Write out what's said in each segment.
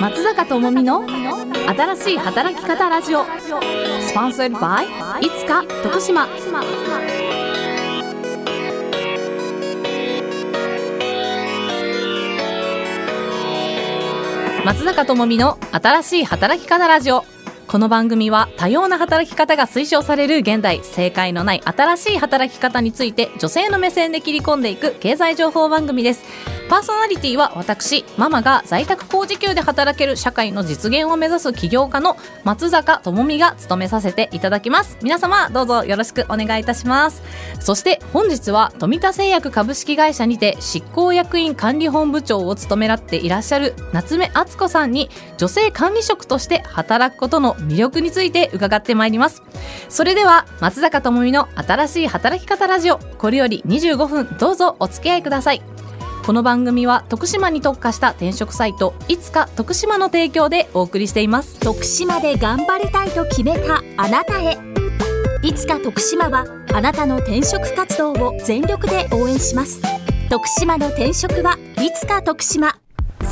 松坂智美の新しい働き方ラジオ。スポンサーバイいつか徳島。松坂智美の新しい働き方ラジオ。この番組は多様な働き方が推奨される現代正解のない新しい働き方について女性の目線で切り込んでいく経済情報番組です。パーソナリティは私ママが在宅工事給で働ける社会の実現を目指す起業家の松坂智美が務めさせていただきます。皆様どうぞよろしくお願いいたします。そして本日は富田製薬株式会社にて執行役員管理本部長を務められていらっしゃる夏目敦子さんに女性管理職として働くことの魅力について伺ってまいります。それでは松坂智美の新しい働き方ラジオこれより25分どうぞお付き合いください。この番組は徳島に特化した転職サイトいつか徳島の提供でお送りしています。徳島で頑張りたいと決めたあなたへ。いつか徳島はあなたの転職活動を全力で応援します。徳島の転職はいつか徳島。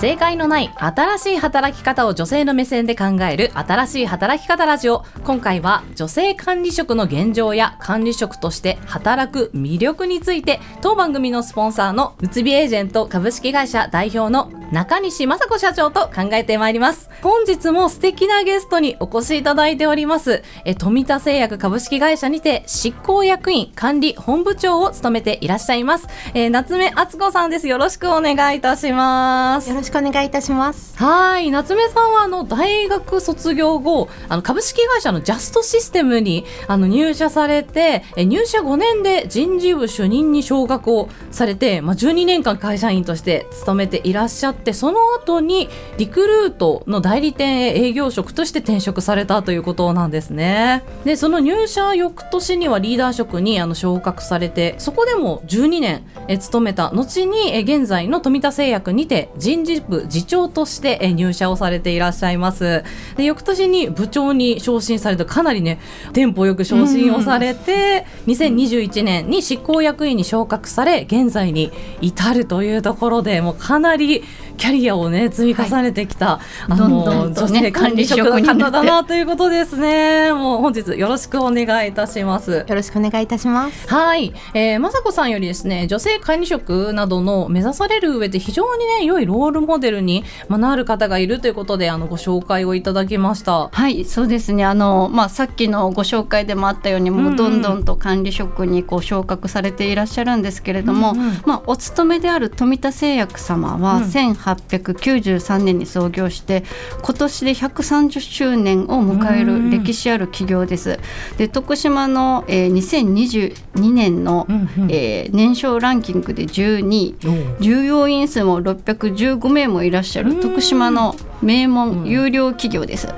正解のない新しい働き方を女性の目線で考える新しい働き方ラジオ。今回は女性管理職の現状や管理職として働く魅力について当番組のスポンサーのうつびエージェント株式会社代表の中西雅子社長と考えてまいります。本日も素敵なゲストにお越しいただいております。え富田製薬株式会社にて執行役員管理本部長を務めていらっしゃいます、えー夏目敦子さんです。よろしくお願いいたします。しくお願いいたします。はい夏目さんはあの大学卒業後あの株式会社のジャストシステムにあの入社されてえ入社5年で人事部主任に昇格をされて、まあ、12年間会社員として勤めていらっしゃってその後にリクルートの代理店へ営業職として転職されたということなんですねでその入社翌年にはリーダー職にあの昇格されてそこでも12年え勤めた後にえ現在の富田製薬にて人事部次長としてえ入社をされていらっしゃいます。で翌年に部長に昇進されてかなりねテンポよく昇進をされて、2021年に執行役員に昇格され現在に至るというところでもうかなりキャリアをね積み重ねてきた、あどんのどんとね女性管理職の方だなということですね。もう本日よろしくお願いいたします。よろしくお願いいたします。はい、えー、雅子さんよりですね女性管理職などの目指される上で非常にね良いロールモデルに、まあ、なる方がいるということであのご紹介をいただきました。はい、そうですね。あのまあさっきのご紹介でもあったように、もうどんどんと管理職にこう昇格されていらっしゃるんですけれども、うんうん。まあお勤めである富田製薬様はうん1893年に創業して、今年で130周年を迎える歴史ある企業です。で徳島の、えー、2022年の、うんうんえー年商ランキングで12位。従業員数も615名もいらっしゃる徳島の名門有料企業です。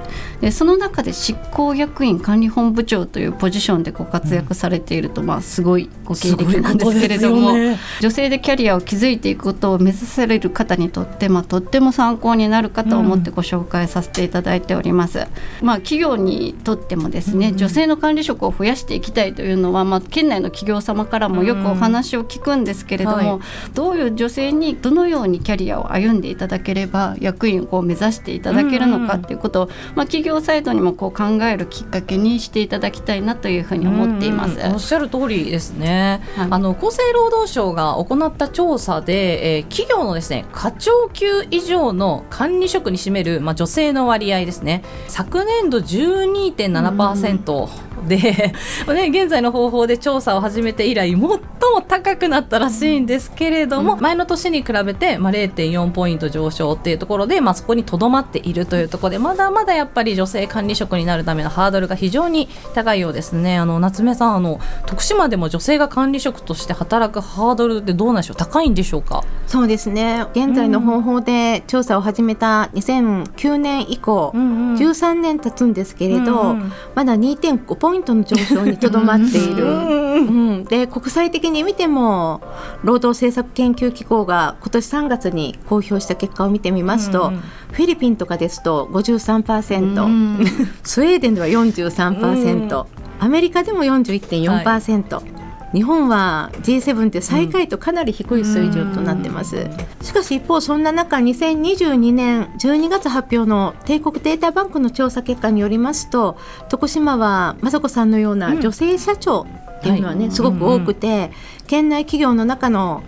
でその中で執行役員管理本部長というポジションでご活躍されていると、まあすごいご経歴なんですけれども、ね。女性でキャリアを築いていくことを目指される方にとって、まあ、とっても参考になるかと思ってご紹介させていただいております。まあ、企業にとってもですね、女性の管理職を増やしていきたいというのは、まあ、県内の企業様からもよくお話を聞くんですけれども、はい。どういう女性にどのようにキャリアを歩んでいただければ役員をこう目指していただけるのかっていうことを、まあ、企業サイドにもこう考えるきっかけにしていただきたいなというふうに思っています。うん。おっしゃる通りですね、はい。あの厚生労働省が行った調査で、えー企業のですね課長級以上の管理職に占める、まあ、女性の割合ですね。昨年度12.7%で、ね、現在の方法で調査を始めて以来最も高くなったらしいんですけれども、前の年に比べて、まあ、0.4ポイント上昇っていうところで、まあ、そこにとどまっているというところでまだまだやっぱり女性管理職になるためのハードルが非常に高いようですね。あの夏目さんあの徳島でも女性が管理職として働くハードルってどうなんでしょう？高いんでしょうか？そうですね。現在の方法で調査を始めた2009年以降、んうん。13年経つんですけれど、うんうん。まだ2.5ポイントの上昇にとどまっている。うん、で国際的に見ても労働政策研究機構が今年3月に公表した結果を見てみますと、うん。うんフィリピンとかですと53%、うん。スウェーデンでは43%、アメリカでも41.4%、日本は G7 って最下位とかなり低い水準となってます、しかし一方そんな中2022年12月発表の帝国データバンクの調査結果によりますと徳島は雅子さんのような女性社長っていうのはね、はい、すごく多くて、県内企業の中の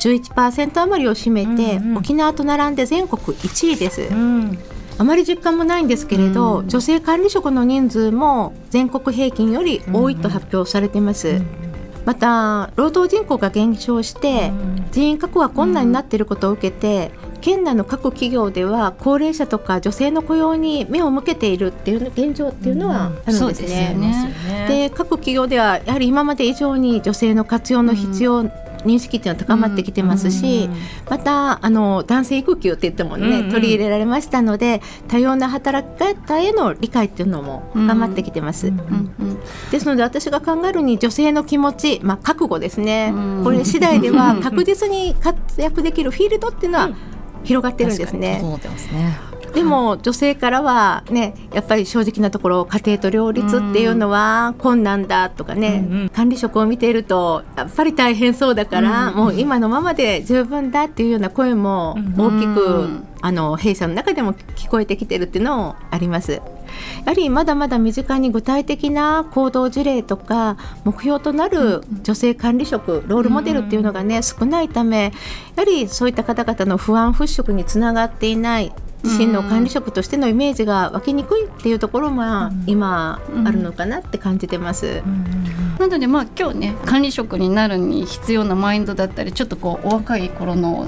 11%余りを占めて、沖縄と並んで全国1位です。あまり実感もないんですけれど、女性管理職の人数も全国平均より多いと発表されています。また労働人口が減少して人員確保が困難になっていることを受けて県内の各企業では高齢者とか女性の雇用に目を向けているっていう現状っていうのはあるんですね。で、ね、各企業ではやはり今まで以上に女性の活用の必要認識っていうのは高まってきてますし、またあの男性育休って言ってもね、取り入れられましたので多様な働き方への理解っていうのも高まってきてます。ですので私が考えるに女性の気持ち、まあ、覚悟ですね、これ次第では 確実に活躍できるフィールドっていうのは広がってるんですね。でも女性からはねやっぱり正直なところ家庭と両立っていうのは困難だとかね、うんうん、管理職を見ているとやっぱり大変そうだから、うんうん、もう今のままで十分だっていうような声も大きく、うん、あの弊社の中でも聞こえてきてるっていうのもあります。やはりまだまだ身近に具体的な行動事例とか目標となる女性管理職ロールモデルっていうのがね少ないためやはりそういった方々の不安払拭につながっていない自身の管理職としてのイメージが湧きにくいっていうところも今あるのかなって感じてます。なのでまあ今日ね管理職になるに必要なマインドだったりちょっとこうお若い頃の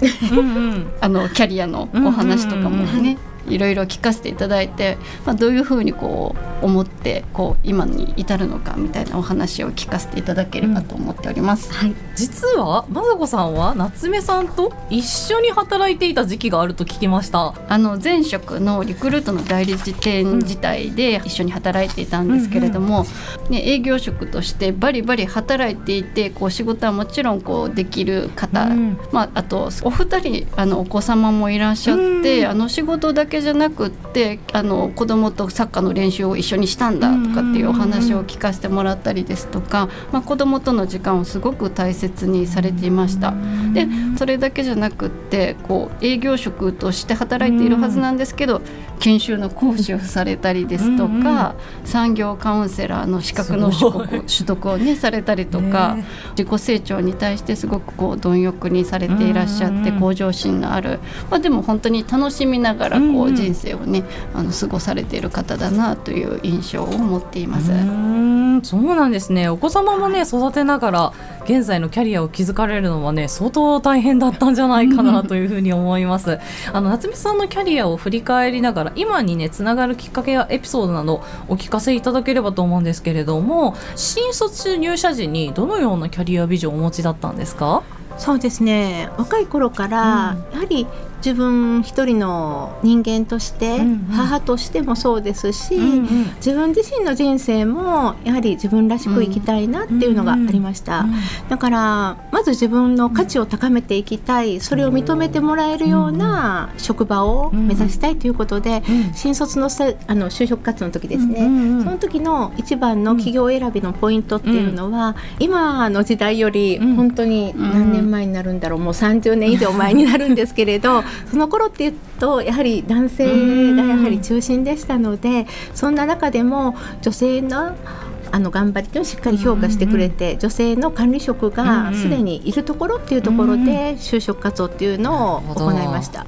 あのキャリアのお話とかもねいろいろ聞かせていただいて、まあ、どういうふうにこう思ってこう今に至るのかみたいなお話を聞かせていただければと思っております。はい、実は雅子さんは夏目さんと一緒に働いていた時期があると聞きました。あの前職のリクルートの代理店自体で一緒に働いていたんですけれども、うん、ね、営業職としてバリバリ働いていてこう仕事はもちろんこうできる方、うん、まあ、あとお二人あのお子様もいらっしゃって、うん、あの仕事だけけじゃなくってあの子供とサッカーの練習を一緒にしたんだとかっていうお話を聞かせてもらったりですとか、まあ、子供との時間をすごく大切にされていました。でそれだけじゃなくってこう営業職として働いているはずなんですけど研修の講師をされたりですとか、産業カウンセラーの資格の取得取得をねされたりとか、自己成長に対してすごくこう貪欲にされていらっしゃって向上心のある、まあ、でも本当に楽しみながらこう人生をねあの過ごされている方だなという印象を持っています。そうなんですね。お子様もね育てながら現在のキャリアを築かれるのはね相当大変だったんじゃないかなというふうに思います。あの夏美さんのキャリアを振り返りながら今にねつながるきっかけやエピソードなどお聞かせいただければと思うんですけれども新卒入社時にどのようなキャリアビジョンをお持ちだったんですか？そうですね。若い頃から、やはり自分一人の人間として、うんうん、母としてもそうですし、うんうん、自分自身の人生もやはり自分らしく生きたいなっていうのがありました、うんうんうん、だからまず自分の価値を高めていきたいそれを認めてもらえるような職場を目指したいということで、新卒のせあの就職活動の時ですね、その時の一番の企業選びのポイントっていうのは、今の時代より本当に何年前になるんだろう。もう30年以上前になるんですけれど その頃っていうとやはり男性がやはり中心でしたのでそんな中でも女性のあの頑張りをしっかり評価してくれて、女性の管理職がすでにいるところっていうところで就職活動っていうのを行いました。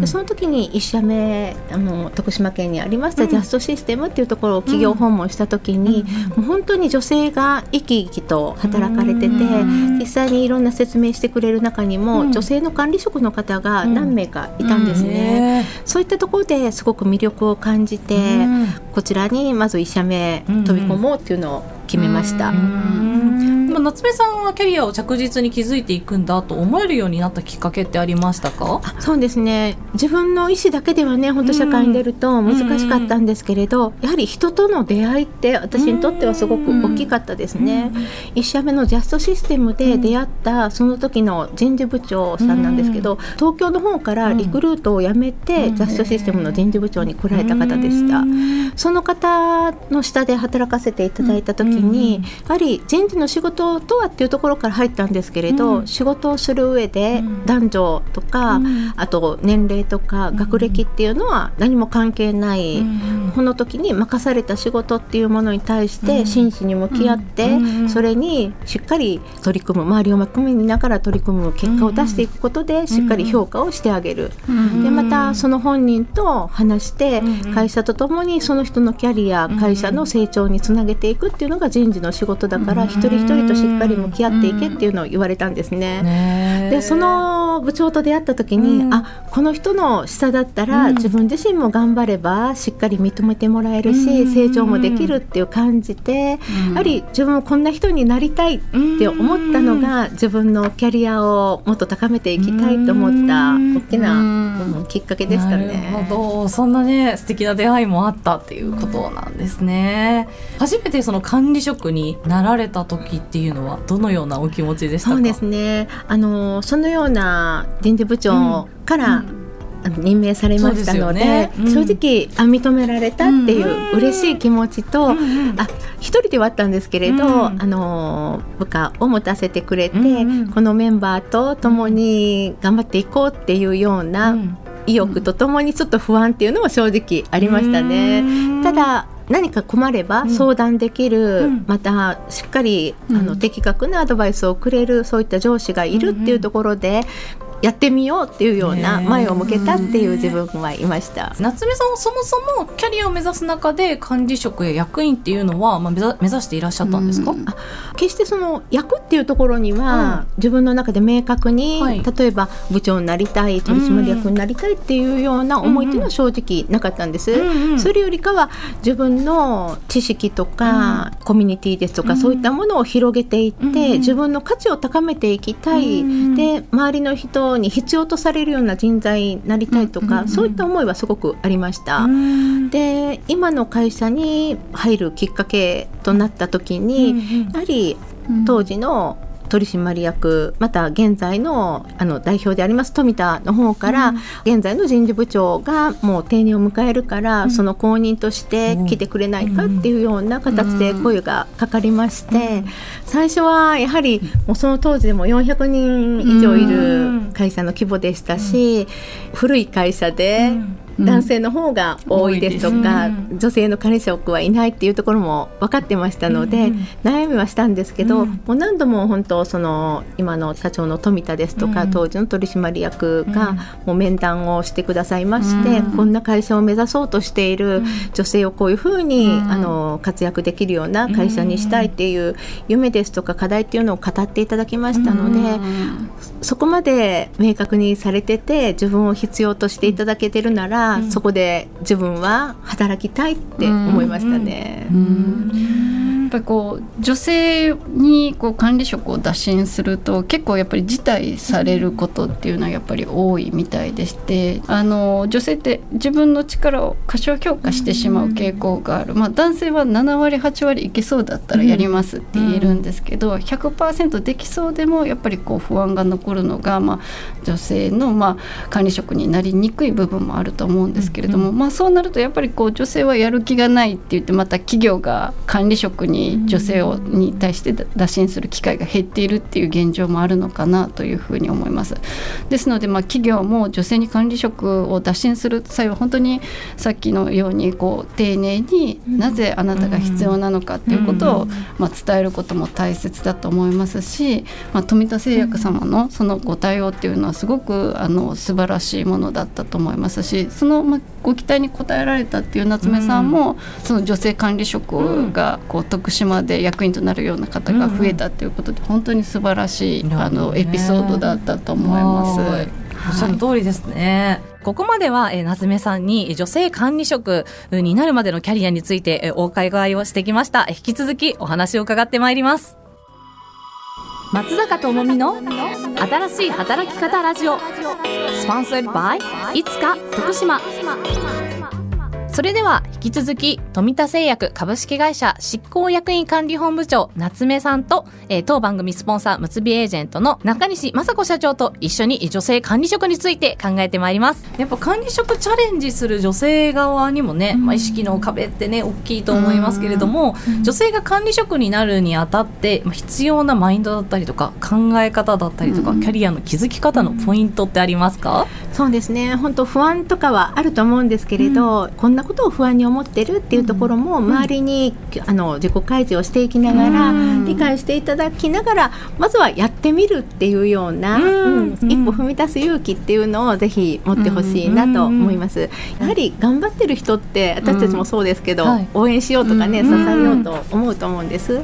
でその時に1社目あの徳島県にありましたジャストシステムっていうところを企業訪問した時に、もう本当に女性が生き生きと働かれてて、実際にいろんな説明してくれる中にも、女性の管理職の方が何名かいたんですね。そういったところですごく魅力を感じて、こちらにまず1社目飛び込もうっていうのを決めました。まあ、夏目さんはキャリアを着実に築いていくんだと思えるようになったきっかけってありましたか？そうですね。自分の意思だけではね本当社会に出ると難しかったんですけれど、やはり人との出会いって私にとってはすごく大きかったですね。1社目のジャストシステムで出会ったその時の人事部長さんなんですけど、東京の方からリクルートを辞めて、ジャストシステムの人事部長に来られた方でした。その方の下で働かせていただいた時に、やはり人事の仕事事とはっていうところから入ったんですけれど、うん。仕事をする上でうん。男女とか、うん。あと年齢とか学歴っていうのは何も関係ない、この時に任された仕事っていうものに対しうん。て真摯に向き合って、うん。それにしっかり取り組む周りを巻き込みながら取り組む結果を出していくことでしっかり評価をしてあげる。うん。でまたその本人と話してうん。会社とともにその人のキャリア会社の成長につなげていくっていうのが人事の仕事だから一人一人としっかり向き合っていけっていうのを言われたんですね。ね。でその部長と出会った時に、うん。あこの人の下だったら、うん。自分自身も頑張ればしっかり認めてもらえるし、うん。成長もできるっていう感じで、うん。やはり自分もこんな人になりたいって思ったのが、自分のキャリアをもっと高めていきたいと思ったうん。大きな、うんうん。きっかけでしたね。なるほど。そんなね素敵な出会いもあったっていうことなんですね。初めてその管理職になられた時っていうのはどのようなお気持ちでしたか？そうですね。あのそのような人事部長から、あの任命されましたのでね。うん。正直あ認められたっていう嬉しい気持ちと、あ一人ではあったんですけれど、うんあの部下を持たせてくれて、うんうん。このメンバーと共に頑張っていこうっていうようなうん。意欲とともにちょっと不安っていうのは正直ありましたね。うん。ただ何か困ればうん。相談できる、うん。またしっかり、うん。あの的確なアドバイスをくれるそういった上司がいるっていうところで、やってみようっていうようなね前を向けたっていう自分はいました。夏目さんはそもそもキャリアを目指す中で管理職や役員っていうのは、まあ、目指目指していらっしゃったんですか、うん。あ決してその役っていうところには、自分の中で明確に、はい。例えば部長になりたい取締役になりたいっていうような思いっていうのは正直なかったんです。うんうんそれよりかは自分の知識とか、コミュニティですとか、そういったものを広げていって、うん自分の価値を高めていきたい、うん。で周りの人に必要とされるような人材になりたいとか、うんそういった思いはすごくありました。うん。で今の会社に入るきっかけとなった時に、やはり当時の取締役また現在のあの代表であります富田の方から、現在の人事部長がもう定年を迎えるから、その後任として来てくれないかっていうような形で声がかかりまして、最初はやはりもうその当時でも400人以上いる会社の規模でしたし、古い会社で。男性の方が多いですとか、うん女性の管理職はいないっていうところも分かってましたので、うん悩みはしたんですけど、うん。もう何度も本当その今の社長の富田ですとか、うん。当時の取締役がもう面談をしてくださいまして、うん。こんな会社を目指そうとしている女性をこういうふうに、うん。あの活躍できるような会社にしたいっていう夢ですとか課題っていうのを語っていただきましたので、そこまで明確にされてて自分を必要としていただけてるなら、うん。そこで自分は働きたいって思いましたね。やっぱりこう女性にこう管理職を打診すると結構やっぱり辞退されることっていうのはやっぱり多いみたいでしてあの女性って自分の力を過小評価してしまう傾向がある、まあ、男性は7割8割いけそうだったらやりますって言えるんですけど100%できそうでもやっぱりこう不安が残るのが、まあ、女性のまあ管理職になりにくい部分もあると思うんですけれども、まあ、そうなるとやっぱりこう女性はやる気がないって言ってまた企業が管理職に女性をに対して打診する機会が減っているっていう現状もあるのかなというふうに思います。ですので、まあ、企業も女性に管理職を打診する際は本当にさっきのようにこう丁寧になぜあなたが必要なのかっていうことを、まあ、伝えることも大切だと思いますし、まあ、富田製薬様のそのご対応っていうのはすごくあの素晴らしいものだったと思いますしその、まあ、ご期待に応えられたっていう夏目さんも、その女性管理職がこう徳島で役員となるような方が増えたっていうことで本当に素晴らしい、うんあのエピソードだったと思います。はいおっしゃる通りですね。ここまでは、えー、夏目さんにえー女性管理職になるまでのキャリアについてえーお伺いをしてきました。えー引き続きお話を伺ってまいります。松坂智美の新しい働き方ラジオスポンサーバイいつか徳島それでは引き続き富田製薬株式会社執行役員管理本部長夏目さんと、えー、当番組スポンサーむつびエージェントの中西雅子社長と一緒に女性管理職について考えてまいります。やっぱ管理職チャレンジする女性側にもね、まあ、意識の壁ってね大きいと思いますけれども、女性が管理職になるにあたって、まあ、必要なマインドだったりとか考え方だったりとか、キャリアの築き方のポイントってありますか、そうですね。本当不安とかはあると思うんですけれど、こんなことを不安に思ってるっていうところも周りに、あの自己開示をしていきながら、理解していただきながらまずはやってみるっていうような、うん。一歩踏み出す勇気っていうのをぜひ持ってほしいなと思います。やはり頑張ってる人って私たちもそうですけど、応援しようとかね、支えようと思うと思うんです。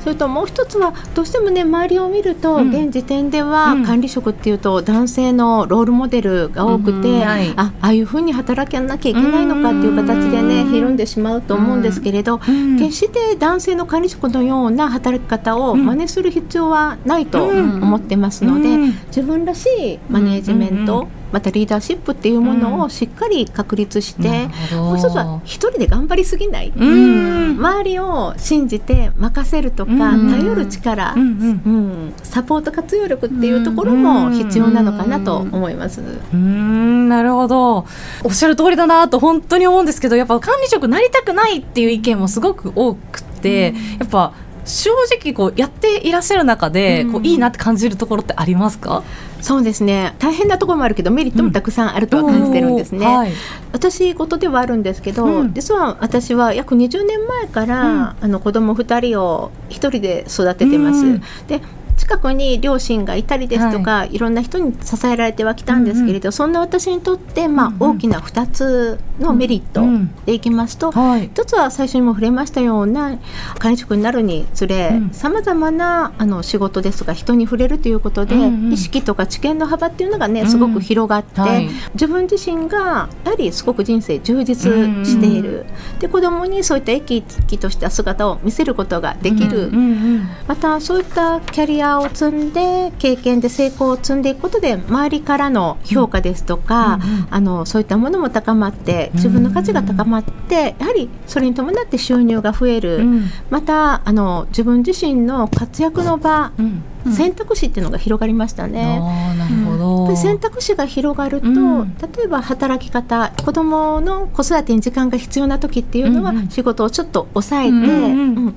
それともう一つはどうしてもね周りを見ると、現時点では管理職っていうと男性のロールモデルが多くて、あああいうふうに働かなきゃいけないのかっていう形でねひるんでしまうと思うんですけれど、決して男性の管理職のような働き方を真似する必要はないと思ってますので、自分らしいマネージメント、またリーダーシップっていうものをしっかり確立して、うん、もう一つは一人で頑張りすぎない、うん、周りを信じて任せるとか、うん、頼る力、うんサポート活用力っていうところも必要なのかなと思います。うんなるほど。おっしゃる通りだなと本当に思うんですけどやっぱ管理職なりたくないっていう意見もすごく多くて、やっぱ正直こうやっていらっしゃる中で、こういいなって感じるところってありますか？そうですね。大変なところもあるけどメリットもたくさんあるとは感じてるんですね、うん。はい、私事ではあるんですけど、うん、実は私は約20年前から、うん、あの子供2人を1人で育ててます、で近くに両親がいたりですとか、はい、いろんな人に支えられてはきたんですけれど、うんうん、そんな私にとって、まあ、うんうん、大きな2つのメリットでいきますと、うんうん、1つは最初にも触れましたような管理職になるにつれさまざまなあの仕事ですとか人に触れるということで、うんうん、意識とか知見の幅っていうのがねすごく広がって、はい、自分自身がやはりすごく人生充実している、うんうん、で子供にそういった生き生きとした姿を見せることができる、うんうんうん、またそういったキャリアを積んで経験で成功を積んでいくことで周りからの評価ですとか、うんうん、あのそういったものも高まって自分の価値が高まってやはりそれに伴って収入が増える、うん、またあの自分自身の活躍の場、うん、選択肢っていうのが広がりましたね。なるほど。選択肢が広がると、例えば働き方子どもの子育てに時間が必要な時っていうのは、仕事をちょっと抑えて、うん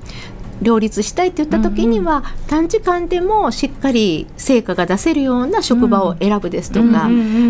両立したいって言った時には、短時間でもしっかり成果が出せるような職場を選ぶですとか、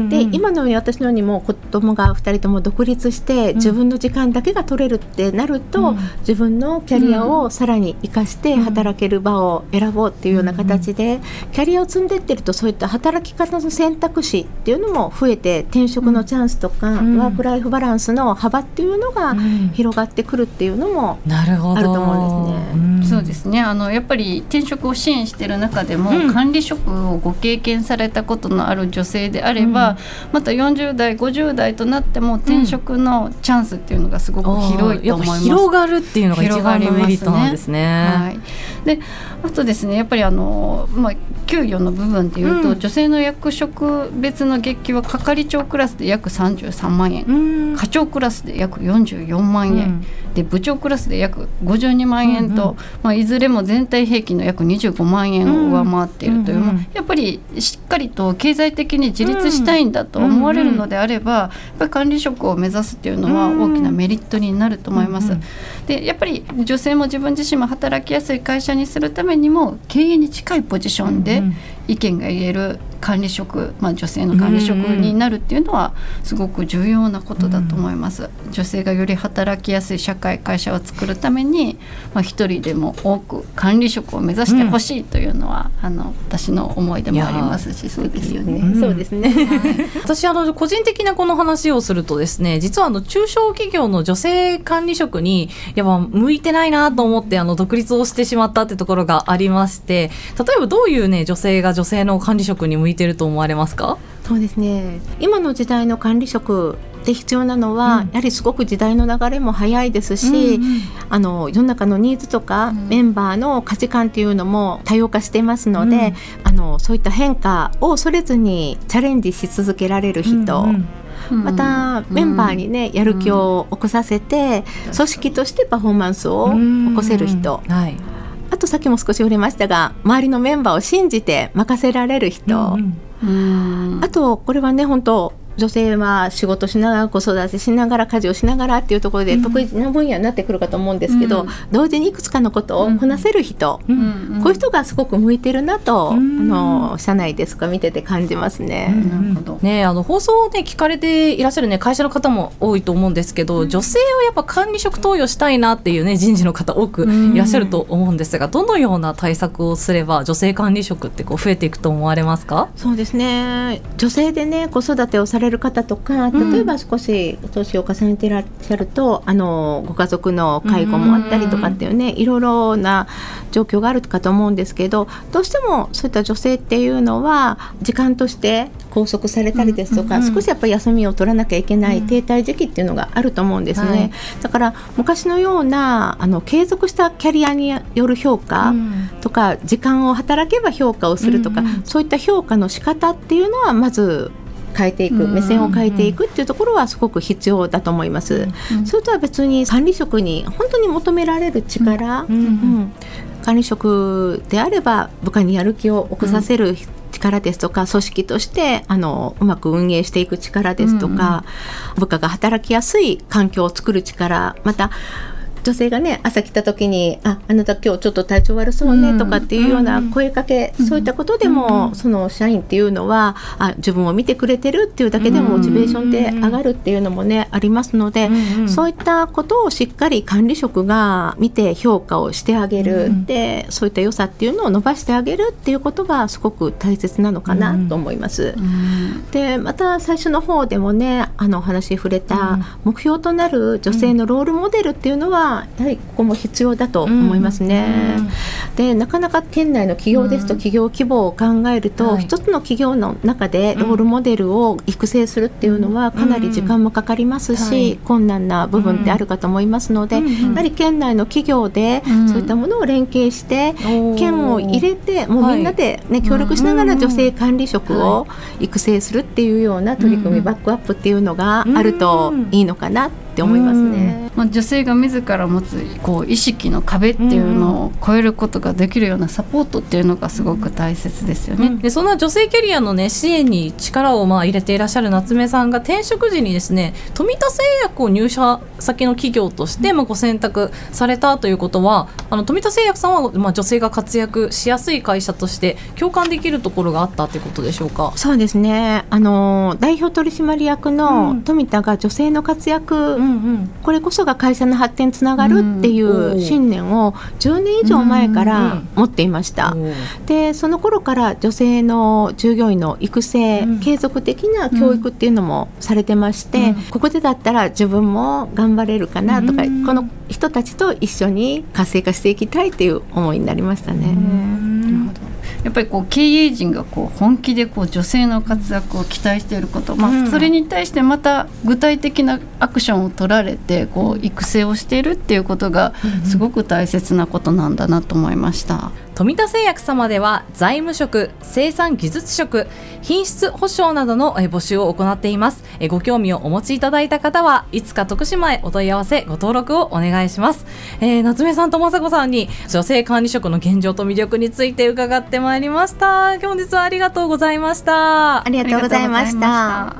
で今のように私のようにも子供が2人とも独立して自分の時間だけが取れるってなると、自分のキャリアをさらに生かして働ける場を選ぼうっていうような形で、キャリアを積んでいってるとそういった働き方の選択肢っていうのも増えて転職のチャンスとか、ワーク・ライフ・バランスの幅っていうのが広がってくるっていうのもあると思うんですね。そうですね。あのやっぱり転職を支援している中でも、うん、管理職をご経験されたことのある女性であれば、うん、また40代50代となっても転職のチャンスっていうのがすごく広いと思います。広がるっていうのが一番のメリットなんですね。はい、であとですねやっぱりあの、まあ、給与の部分でいうと、うん、女性の役職別の月給は係長クラスで約33万円、課長クラスで約44万円、で部長クラスで約52万円と、まあ、いずれも全体平均の約25万円を上回っているという、うんうん、やっぱりしっかりと経済的に自立したいんだと思われるのであれば、やっぱり管理職を目指すっていうのは大きなメリットになると思います。でやっぱり女性も自分自身も働きやすい会社にするためにも経営に近いポジションで意見が言える管理職、まあ、女性の管理職になるっていうのはすごく重要なことだと思います。女性がより働きやすい社会会社を作るために、まあ、一人でも多く管理職を目指してほしいというのは、うん、あの私の思いでもありますしそうですよね。そうですね、私あの個人的なこの話をするとですね実はあの中小企業の女性管理職にやっぱ向いてないなと思ってあの独立をしてしまったってところがありまして例えばどういうね女性が女性の管理職に向いてると思われますか？そうですね。今の時代の管理職で必要なのは、うん、やはりすごく時代の流れも早いですし、うんうん、あの世の中のニーズとか、うん、メンバーの価値観っていうのも多様化していますので、うん、あのそういった変化を恐れずにチャレンジし続けられる人、うんうん。またメンバーにねやる気を起こさせて組織としてパフォーマンスを起こせる人。はいさっきも少し触れましたが周りのメンバーを信じて任せられる人、うんあとこれはね本当女性は仕事しながら子育てしながら家事をしながらっていうところで得意な分野になってくるかと思うんですけど、うん。同時にいくつかのことをこなせる人、うん。こういう人がすごく向いてるなと、うん。あの社内ですか見てて感じますね。なるほど。ね、あの放送を、ね、聞かれていらっしゃる、ね、会社の方も多いと思うんですけど、女性をやっぱ管理職登用したいなっていう、ね、人事の方多くいらっしゃると思うんですが、どのような対策をすれば女性管理職ってこう増えていくと思われますか？そうですね。女性でね子育てをされる方とか例えば少し年を重ねていらっしゃると、あのご家族の介護もあったりとかっていうね、いろいろな状況があるかと思うんですけどどうしてもそういった女性っていうのは時間として拘束されたりですとか、少しやっぱり休みを取らなきゃいけない停滞時期っていうのがあると思うんですね。はい。だから昔のようなあの継続したキャリアによる評価、とか時間を働けば評価をするとか、そういった評価の仕方っていうのはまず変えていく、うん目線を変えていくっていうところはすごく必要だと思います。それとは別に管理職に本当に求められる力、うん管理職であれば部下にやる気を起こさせる力ですとか、組織としてあのうまく運営していく力ですとか、部下が働きやすい環境を作る力また女性がね朝来た時に「ああなた今日ちょっと体調悪そうね」とかっていうような声かけ、そういったことでも、その社員っていうのはあ自分を見てくれてるっていうだけでもモチベーションで上がるっていうのもねありますので、そういったことをしっかり管理職が見て評価をしてあげる、でそういった良さっていうのを伸ばしてあげるっていうことがすごく大切なのかなと思います。でまた最初の方でもねあのお話に触れた目標となる女性のロールモデルっていうのは、やはりここも必要だと思いますね。でなかなか県内の企業ですと企業規模を考えると、はい。一つの企業の中でロールモデルを育成するっていうのはかなり時間もかかりますし、はい。困難な部分ってあるかと思いますので、やはり県内の企業でそういったものを連携して、県を入れてもうみんなで、ね協力しながら女性管理職を育成するっていうような取り組み、バックアップっていうのがあるといいのかなって思いますね。まあ、女性が自ら持つこう意識の壁っていうのを超えることができるようなサポートっていうのがすごく大切ですよね。でそんな女性キャリアの、ね、支援に力をまあ入れていらっしゃる夏目さんが転職時にですね富田製薬を入社先の企業としてまあご選択されたということはあの富田製薬さんはまあ女性が活躍しやすい会社として共感できるところがあったということでしょうか？そうですねあの代表取締役の富田が女性の活躍、うんこれこそが会社の発展につながるっていう信念を10年以上前から持っていました。う。んでその頃から女性の従業員の育成、うん継続的な教育っていうのもされてまして、ここでだったら自分も頑張れるかなとか、うん。この人たちと一緒に活性化していきたいっていう思いになりましたね。やっぱりこう経営陣がこう本気でこう女性の活躍を期待していること、まうんあ、それに対してまた具体的なアクションを取られてこう育成をしているっていうことがすごく大切なことなんだなと思いました。富田製薬様では財務職生産技術職品質保証などのえー募集を行っています。えーご興味をお持ちいただいた方はいつか徳島へお問い合わせご登録をお願いします、えー夏目さんと雅子さんに女性管理職の現状と魅力について伺ってまいりました。本日はありがとうございました。ありがとうございました。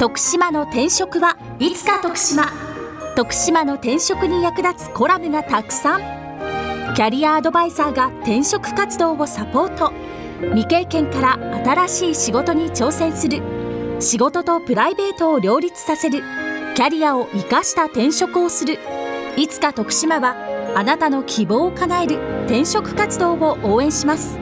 徳島の転職はいつか徳島徳島の転職に役立つコラムがたくさんキャリアアドバイザーが転職活動をサポート。未経験から新しい仕事に挑戦する。仕事とプライベートを両立させる。キャリアを生かした転職をする。いつか徳島はあなたの希望を叶える転職活動を応援します。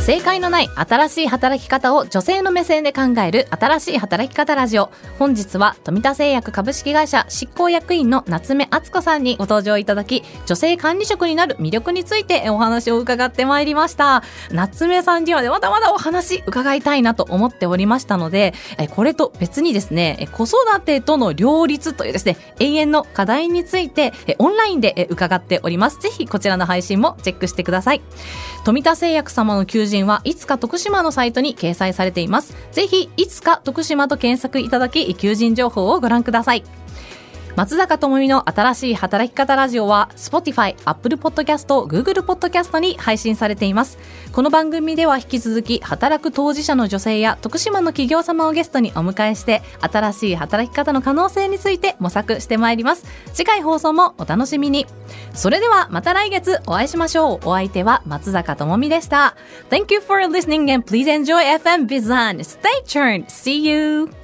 正解のない新しい働き方を女性の目線で考える新しい働き方ラジオ。本日は富田製薬株式会社執行役員の夏目敦子さんにご登場いただき女性管理職になる魅力についてお話を伺ってまいりました。夏目さんにはまだまだお話伺いたいなと思っておりましたのでこれと別にですね子育てとの両立というですね永遠の課題についてオンラインで伺っております。ぜひこちらの配信もチェックしてください。富田製薬様の求人人はいつか徳島のサイトに掲載されています。ぜひいつか徳島と検索いただき求人情報をご覧ください。松坂智美の新しい働き方ラジオは Spotify、Apple Podcast、Google Podcast に配信されています。この番組では引き続き働く当事者の女性や徳島の企業様をゲストにお迎えして新しい働き方の可能性について模索してまいります。次回放送もお楽しみに。それではまた来月お会いしましょう。お相手は松坂智美でした。Thank you for listening and please enjoy FM Bizan. Stay tuned. See you!